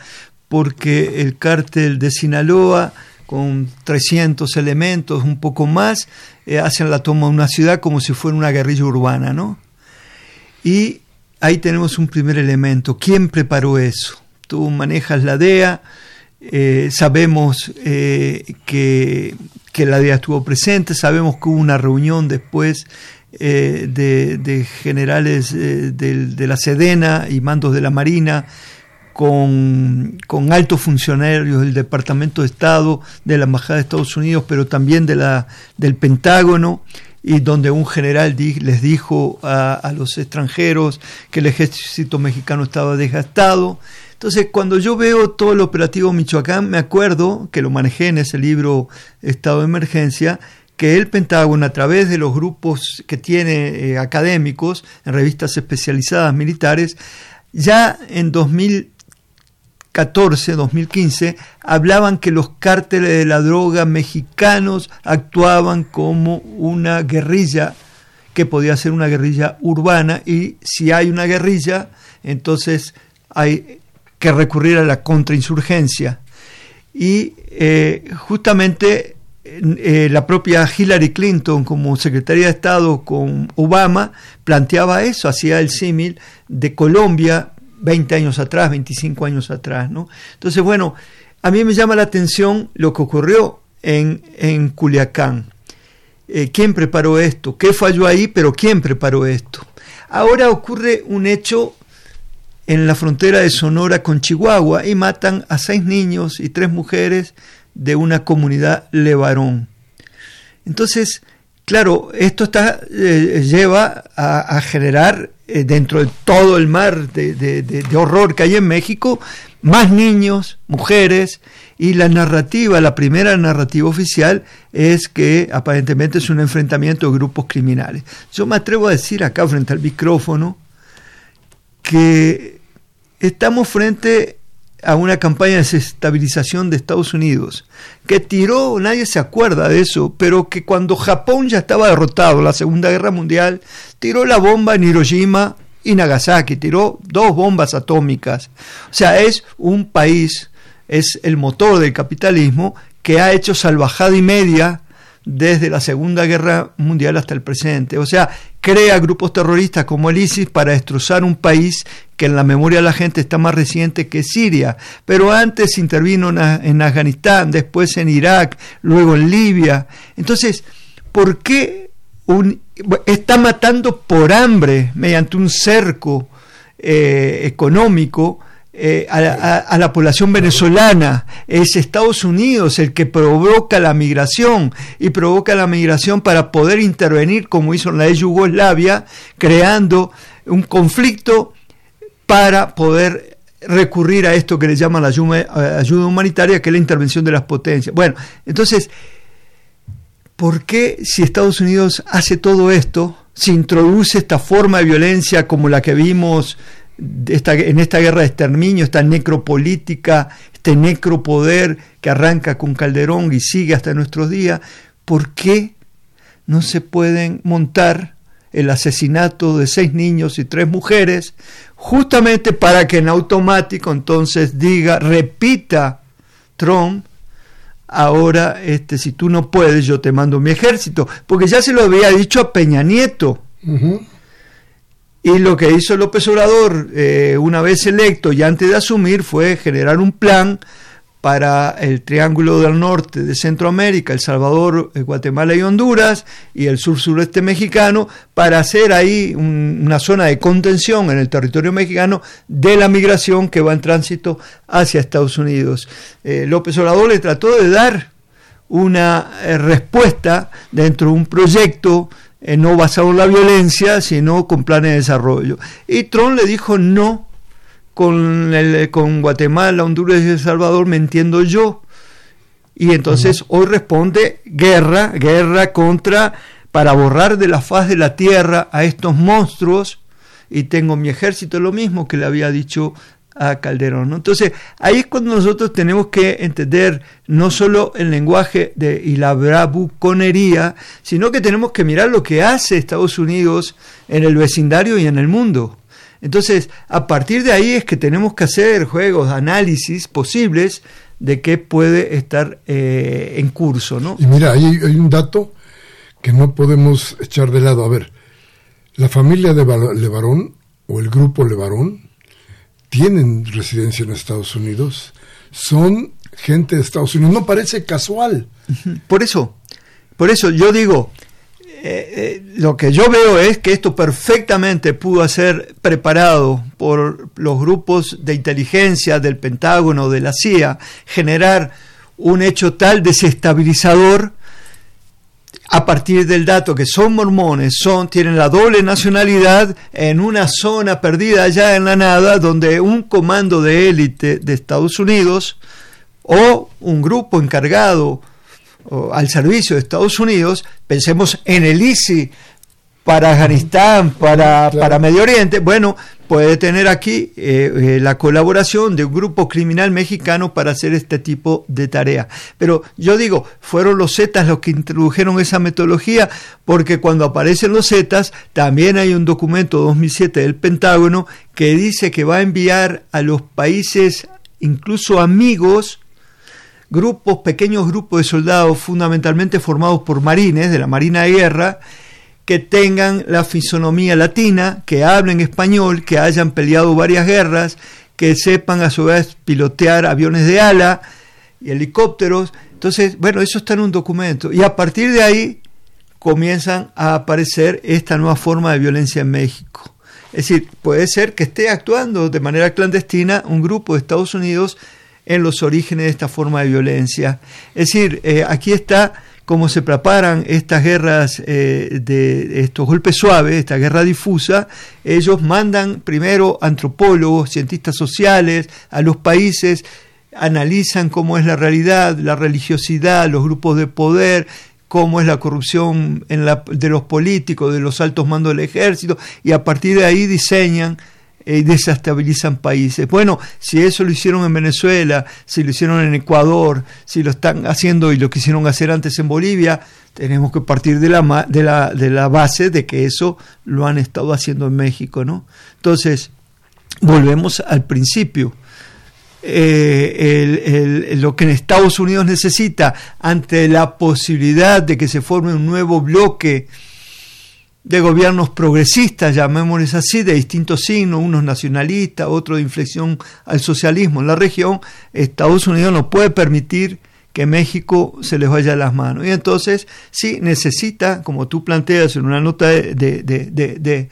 porque el cártel de Sinaloa con 300 elementos, un poco más, eh, hacen la toma de una ciudad como si fuera una guerrilla urbana, ¿no? Y ahí tenemos un primer elemento. ¿Quién preparó eso? Tú manejas la DEA, eh, sabemos eh, que, la DEA estuvo presente, sabemos que hubo una reunión después de, generales de, de, la Sedena y mandos de la Marina con, altos funcionarios del Departamento de Estado, de la Embajada de Estados Unidos, pero también de la, del Pentágono, y donde un general les dijo a, los extranjeros que el ejército mexicano estaba desgastado. Entonces, cuando yo veo todo el operativo Michoacán, me acuerdo que lo manejé en ese libro Estado de Emergencia, que el Pentágono, a través de los grupos que tiene eh, académicos en revistas especializadas militares, ya en 2000 2014, 2015, hablaban que los cárteles de la droga mexicanos actuaban como una guerrilla que podía ser una guerrilla urbana y si hay una guerrilla, entonces hay que recurrir a la contrainsurgencia. Y eh, justamente eh, la propia Hillary Clinton como secretaria de Estado con Obama planteaba eso, hacía el símil de Colombia 20 años atrás, 25 años atrás, ¿no? Entonces, bueno, a mí me llama la atención lo que ocurrió en, en Culiacán. Eh, ¿Quién preparó esto? ¿Qué falló ahí? Pero ¿quién preparó esto? Ahora ocurre un hecho en la frontera de Sonora con Chihuahua y matan a seis niños y tres mujeres de una comunidad levarón. Entonces, claro, esto está, eh, lleva a generar eh, dentro de todo el mar de, horror que hay en México, más niños, mujeres, y la narrativa, la primera narrativa oficial es que aparentemente es un enfrentamiento de grupos criminales. Yo me atrevo a decir acá frente al micrófono que estamos frente a una campaña de desestabilización de Estados Unidos, que tiró, nadie se acuerda de eso, pero que cuando Japón ya estaba derrotado la Segunda Guerra Mundial, tiró la bomba en Hiroshima y Nagasaki, tiró dos bombas atómicas. O sea, es un país, es el motor del capitalismo que ha hecho salvajada y media desde la Segunda Guerra Mundial hasta el presente. O sea, crea grupos terroristas como el ISIS para destrozar un país que en la memoria de la gente está más reciente que Siria. Pero antes intervino en Afganistán, después en Irak, luego en Libia. Entonces, ¿por qué está matando por hambre mediante un cerco eh, económico? Eh, a, la población venezolana. Es Estados Unidos el que provoca la migración y provoca la migración para poder intervenir, como hizo en la Yugoslavia, creando un conflicto para poder recurrir a esto que le llaman la ayuda, humanitaria, que es la intervención de las potencias. Bueno, entonces, ¿por qué si Estados Unidos hace todo esto, se introduce esta forma de violencia como la que vimos en esta guerra de exterminio, esta necropolítica, este necropoder que arranca con Calderón y sigue hasta nuestros días, ¿por qué no se pueden montar el asesinato de seis niños y tres mujeres, justamente para que en automático entonces diga, repita Trump, ahora este, si tú no puedes, yo te mando mi ejército, porque ya se lo había dicho a Peña Nieto. Y lo que hizo López Obrador eh, una vez electo y antes de asumir fue generar un plan para el Triángulo del Norte de Centroamérica, El Salvador, eh, Guatemala y Honduras, y el sur-sureste mexicano, para hacer ahí una zona de contención en el territorio mexicano de la migración que va en tránsito hacia Estados Unidos. Eh, López Obrador le trató de dar una respuesta dentro de un proyecto eh, no basado en la violencia, sino con planes de desarrollo. Y Trump le dijo no con, el, con Guatemala, Honduras y El Salvador, me entiendo yo. Y entonces hoy responde guerra, guerra contra, para borrar de la faz de la tierra a estos monstruos, y tengo mi ejército, lo mismo que le había dicho a Calderón. Entonces, ahí es cuando nosotros tenemos que entender no solo el lenguaje de, y la bravuconería, sino que tenemos que mirar lo que hace Estados Unidos en el vecindario y en el mundo. Entonces, a partir de ahí es que tenemos que hacer juegos, análisis posibles de qué puede estar eh, en curso. ¿no? Y mira, hay, hay un dato que no podemos echar de lado. A ver, la familia de Levarón o el grupo Levarón tienen residencia en Estados Unidos, son gente de Estados Unidos. No parece casual. Por eso, por eso yo digo, eh, eh, lo que yo veo es que esto perfectamente pudo ser preparado por los grupos de inteligencia del Pentágono, de la CIA, generar un hecho tal desestabilizador a partir del dato que son mormones, son, tienen la doble nacionalidad en una zona perdida allá en la nada, donde un comando de élite de Estados Unidos o un grupo encargado al servicio de Estados Unidos, pensemos en el ISI para Afganistán, para, para Medio Oriente, bueno, puede tener aquí eh, eh, la colaboración de un grupo criminal mexicano para hacer este tipo de tarea. Pero yo digo, fueron los Zetas los que introdujeron esa metodología, porque cuando aparecen los Zetas, también hay un documento 2007 del Pentágono que dice que va a enviar a los países, incluso amigos, grupos, pequeños grupos de soldados fundamentalmente formados por marines de la Marina de Guerra, que tengan la fisonomía latina, que hablen español, que hayan peleado varias guerras, que sepan a su vez pilotear aviones de ala y helicópteros. Entonces, bueno, eso está en un documento. Y a partir de ahí comienzan a aparecer esta nueva forma de violencia en México. Es decir, puede ser que esté actuando de manera clandestina un grupo de Estados Unidos en los orígenes de esta forma de violencia. Es decir, eh, aquí está cómo se preparan estas guerras eh, de estos golpes suaves, esta guerra difusa, ellos mandan primero antropólogos, cientistas sociales a los países, analizan cómo es la realidad, la religiosidad, los grupos de poder, cómo es la corrupción de los políticos, de los altos mandos del ejército, y a partir de ahí diseñan y desestabilizan países. Bueno, si eso lo hicieron en Venezuela, si lo hicieron en Ecuador, si lo están haciendo y lo quisieron hacer antes en Bolivia, tenemos que partir de la, de la, de la base de que eso lo han estado haciendo en México, ¿no? Entonces, volvemos al principio. Eh, lo que Estados Unidos necesita ante la posibilidad de que se forme un nuevo bloque de gobiernos progresistas, llamémosles así, de distintos signos, unos nacionalistas, otros de inflexión al socialismo en la región, Estados Unidos no puede permitir que México se les vaya a las manos. Y entonces, sí, necesita, como tú planteas en una nota de, de,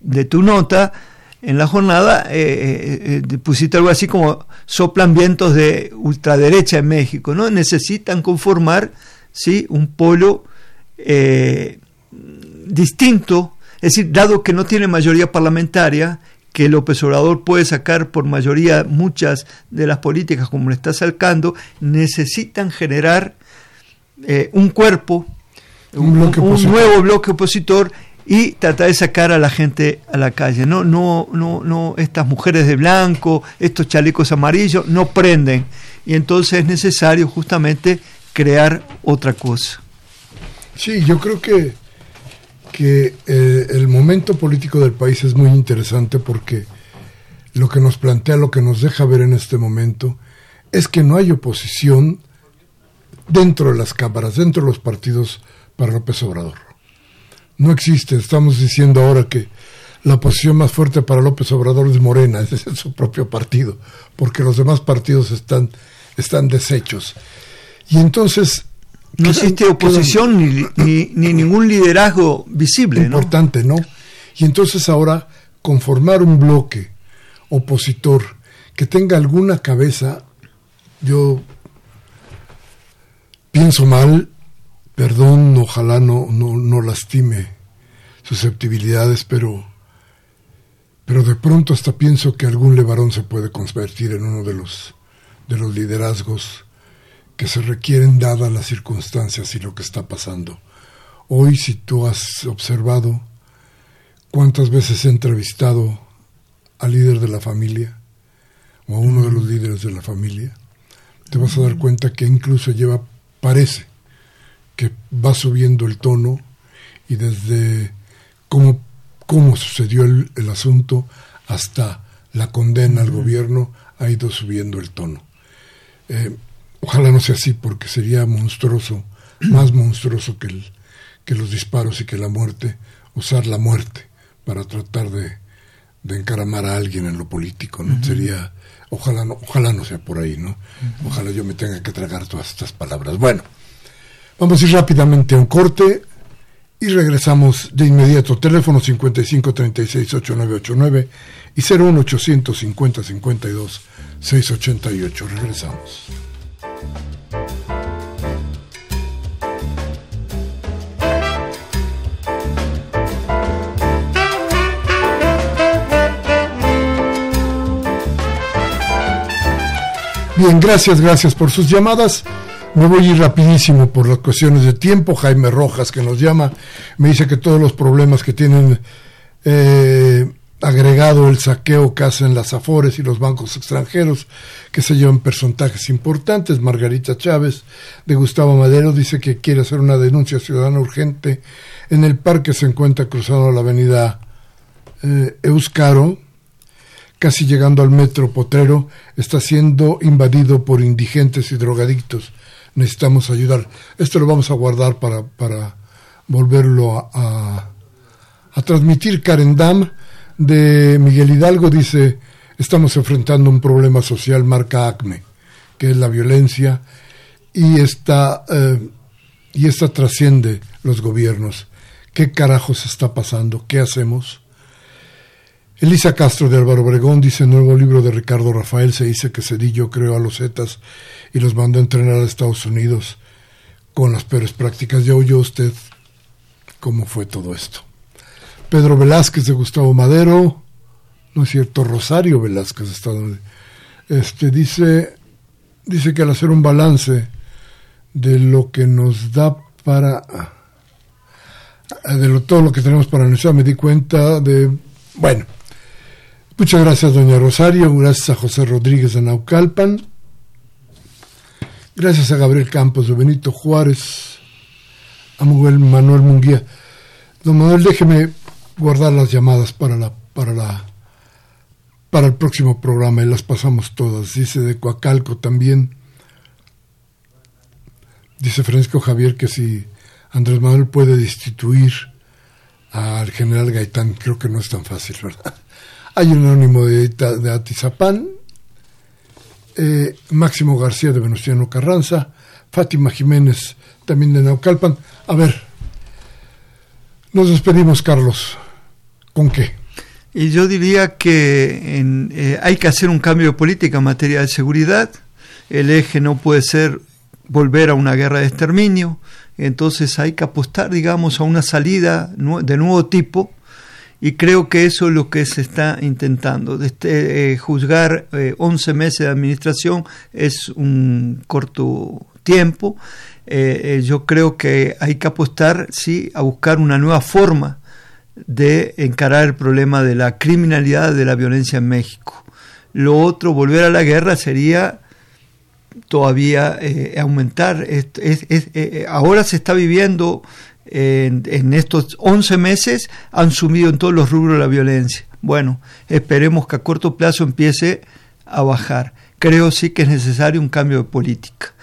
de, tu nota, en la jornada eh, eh, eh, pusiste algo así como soplan vientos de ultraderecha en México, ¿no? Necesitan conformar, ¿sí? Un polo distinto, es decir, dado que no tiene mayoría parlamentaria, que López Obrador puede sacar por mayoría muchas de las políticas como le está sacando, necesitan generar eh, un cuerpo, un, nuevo bloque opositor y tratar de sacar a la gente a la calle. No, no, no, no, estas mujeres de blanco, estos chalecos amarillos, no prenden. Y entonces es necesario justamente crear otra cosa. Sí, yo creo que que eh, el momento político del país es muy interesante porque lo que nos plantea, lo que nos deja ver en este momento, es que no hay oposición dentro de las cámaras, dentro de los partidos para López Obrador. No existe. Estamos diciendo ahora que la oposición más fuerte para López Obrador es Morena, es su propio partido, porque los demás partidos están, están deshechos. Y entonces no existe oposición ni, ni, ningún liderazgo visible. Importante, ¿no? Y entonces ahora conformar un bloque opositor que tenga alguna cabeza, yo pienso mal, perdón, ojalá no, no, no lastime susceptibilidades, pero, pero de pronto hasta pienso que algún levarón se puede convertir en uno de los, de los liderazgos que se requieren dadas las circunstancias y lo que está pasando. Hoy, si tú has observado cuántas veces he entrevistado al líder de la familia o a uno de los líderes de la familia, te vas a dar cuenta que incluso lleva, parece que va subiendo el tono y desde cómo, cómo sucedió el, asunto hasta la condena al gobierno ha ido subiendo el tono. Eh, Ojalá no sea así, porque sería monstruoso, más monstruoso que, el, que los disparos y que la muerte, usar la muerte para tratar de, de encaramar a alguien en lo político, ¿no? Sería, ojalá no, ojalá no sea por ahí, ¿no? Ojalá yo me tenga que tragar todas estas palabras. Bueno, vamos a ir rápidamente a un corte y regresamos de inmediato. Teléfono 55368989 y 01850 52 688. Regresamos. Bien, gracias, gracias por sus llamadas. Me voy a ir rapidísimo por las cuestiones de tiempo. Jaime Rojas, que nos llama, me dice que todos los problemas que tienen eh, agregado el saqueo que hacen las Afores y los bancos extranjeros, que se llevan porcentajes importantes. Margarita Chávez, de Gustavo Madero, dice que quiere hacer una denuncia ciudadana urgente. En el parque se encuentra cruzando la avenida eh, Euskaro, casi llegando al metro Potrero, está siendo invadido por indigentes y drogadictos. Necesitamos ayudar. Esto lo vamos a guardar para, para volverlo a, a, transmitir. Karen Dam de Miguel Hidalgo dice, estamos enfrentando un problema social marca ACME, que es la violencia, y esta, eh, y esta trasciende los gobiernos. ¿Qué carajos está pasando? ¿Qué hacemos? Elisa Castro de Álvaro Obregón dice en el nuevo libro de Ricardo Rafael se dice que Cedillo creó a los Zetas y los mandó a entrenar a Estados Unidos con las peores prácticas. Ya oyó usted cómo fue todo esto. Pedro Velázquez de Gustavo Madero, no es cierto, Rosario Velázquez de este dice dice que al hacer un balance de lo que nos da para de lo, todo lo que tenemos para anunciar me di cuenta de bueno Muchas gracias, doña Rosario. Gracias a José Rodríguez de Naucalpan. Gracias a Gabriel Campos de Benito Juárez. A Manuel Munguía. Don Manuel, déjeme guardar las llamadas para la para la para el próximo programa y las pasamos todas. Dice de Coacalco también. Dice Francisco Javier que si Andrés Manuel puede destituir al general Gaitán, creo que no es tan fácil, ¿verdad? Hay un anónimo de, de Atizapán, eh, Máximo García de Venustiano Carranza, Fátima Jiménez también de Naucalpan. A ver, nos despedimos, Carlos. ¿Con qué? Y yo diría que eh, hay que hacer un cambio de política en materia de seguridad. El eje no puede ser volver a una guerra de exterminio. Entonces hay que apostar, digamos, a una salida de nuevo tipo y creo que eso es lo que se está intentando. Este, eh, juzgar 11 eh, meses de administración es un corto tiempo. Eh, yo creo que hay que apostar, sí, a buscar una nueva forma de encarar el problema de la criminalidad, de la violencia en México. Lo otro, volver a la guerra, sería todavía aumentar. ahora se está viviendo en, estos 11 meses han sumido en todos los rubros la violencia. Bueno, esperemos que a corto plazo empiece a bajar. Creo sí que es necesario un cambio de política.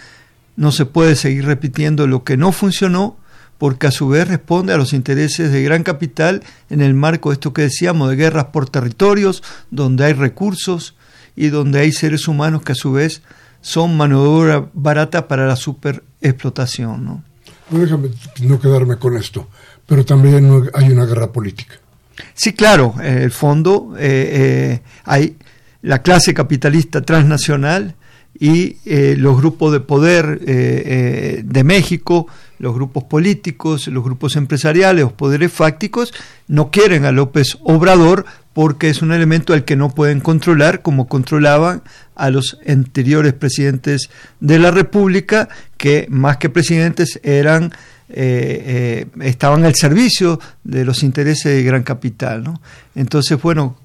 No se puede seguir repitiendo lo que no funcionó porque a su vez responde a los intereses de gran capital en el marco de esto que decíamos de guerras por territorios, donde hay recursos y donde hay seres humanos que a su vez son mano de obra barata para la superexplotación. ¿no? No déjame no quedarme con esto, pero también hay una guerra política. Sí, claro, en el fondo eh, eh, hay la clase capitalista transnacional y eh, los grupos de poder de México, los grupos políticos, los grupos empresariales, los poderes fácticos, no quieren a López Obrador porque es un elemento al que no pueden controlar como controlaban a los anteriores presidentes de la República, que más que presidentes eran eh, eh, estaban al servicio de los intereses de gran capital. ¿no? Entonces, bueno,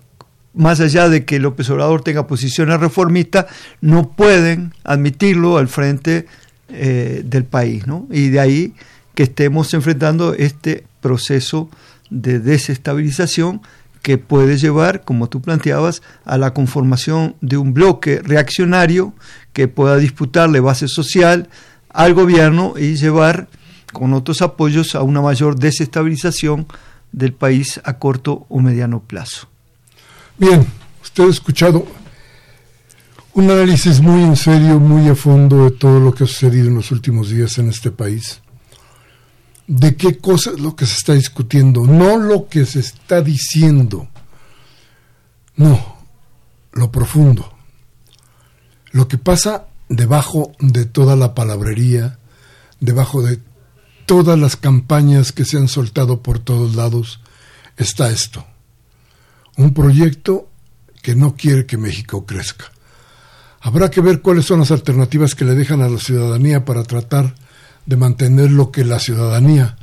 más allá de que López Obrador tenga posiciones reformistas, no pueden admitirlo al frente eh, del país. ¿no? Y de ahí que estemos enfrentando este proceso de desestabilización que puede llevar, como tú planteabas, a la conformación de un bloque reaccionario que pueda disputarle base social al gobierno y llevar con otros apoyos a una mayor desestabilización del país a corto o mediano plazo. Bien, usted ha escuchado un análisis muy en serio, muy a fondo de todo lo que ha sucedido en los últimos días en este país de qué cosa es lo que se está discutiendo, no lo que se está diciendo, no, lo profundo, lo que pasa debajo de toda la palabrería, debajo de todas las campañas que se han soltado por todos lados, está esto, un proyecto que no quiere que México crezca. Habrá que ver cuáles son las alternativas que le dejan a la ciudadanía para tratar de mantener lo que la ciudadanía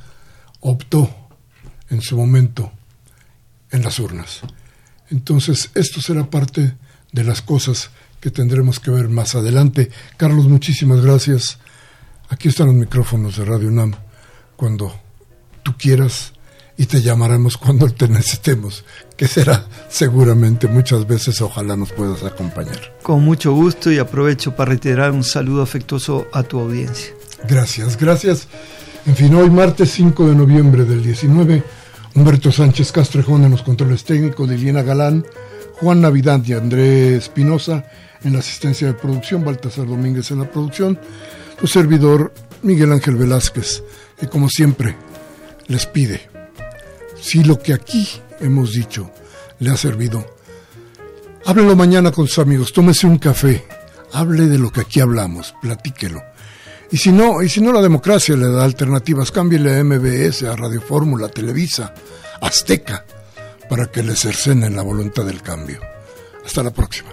optó en su momento en las urnas. Entonces, esto será parte de las cosas que tendremos que ver más adelante. Carlos, muchísimas gracias. Aquí están los micrófonos de Radio UNAM cuando tú quieras y te llamaremos cuando te necesitemos, que será seguramente muchas veces, ojalá nos puedas acompañar. Con mucho gusto y aprovecho para reiterar un saludo afectuoso a tu audiencia. Gracias, gracias. En fin, hoy martes 5 de noviembre del 19, Humberto Sánchez Castrejón en los controles técnicos, Liliana Galán, Juan Navidad y Andrés Espinosa en la asistencia de producción, Baltasar Domínguez en la producción, su servidor Miguel Ángel Velázquez, que como siempre les pide, si lo que aquí hemos dicho le ha servido, háblelo mañana con sus amigos, tómese un café, hable de lo que aquí hablamos, platíquelo y si no, y si no la democracia le da alternativas, cámbiele a MBS, a Radio Fórmula, Televisa, Azteca, para que le cercenen la voluntad del cambio. Hasta la próxima.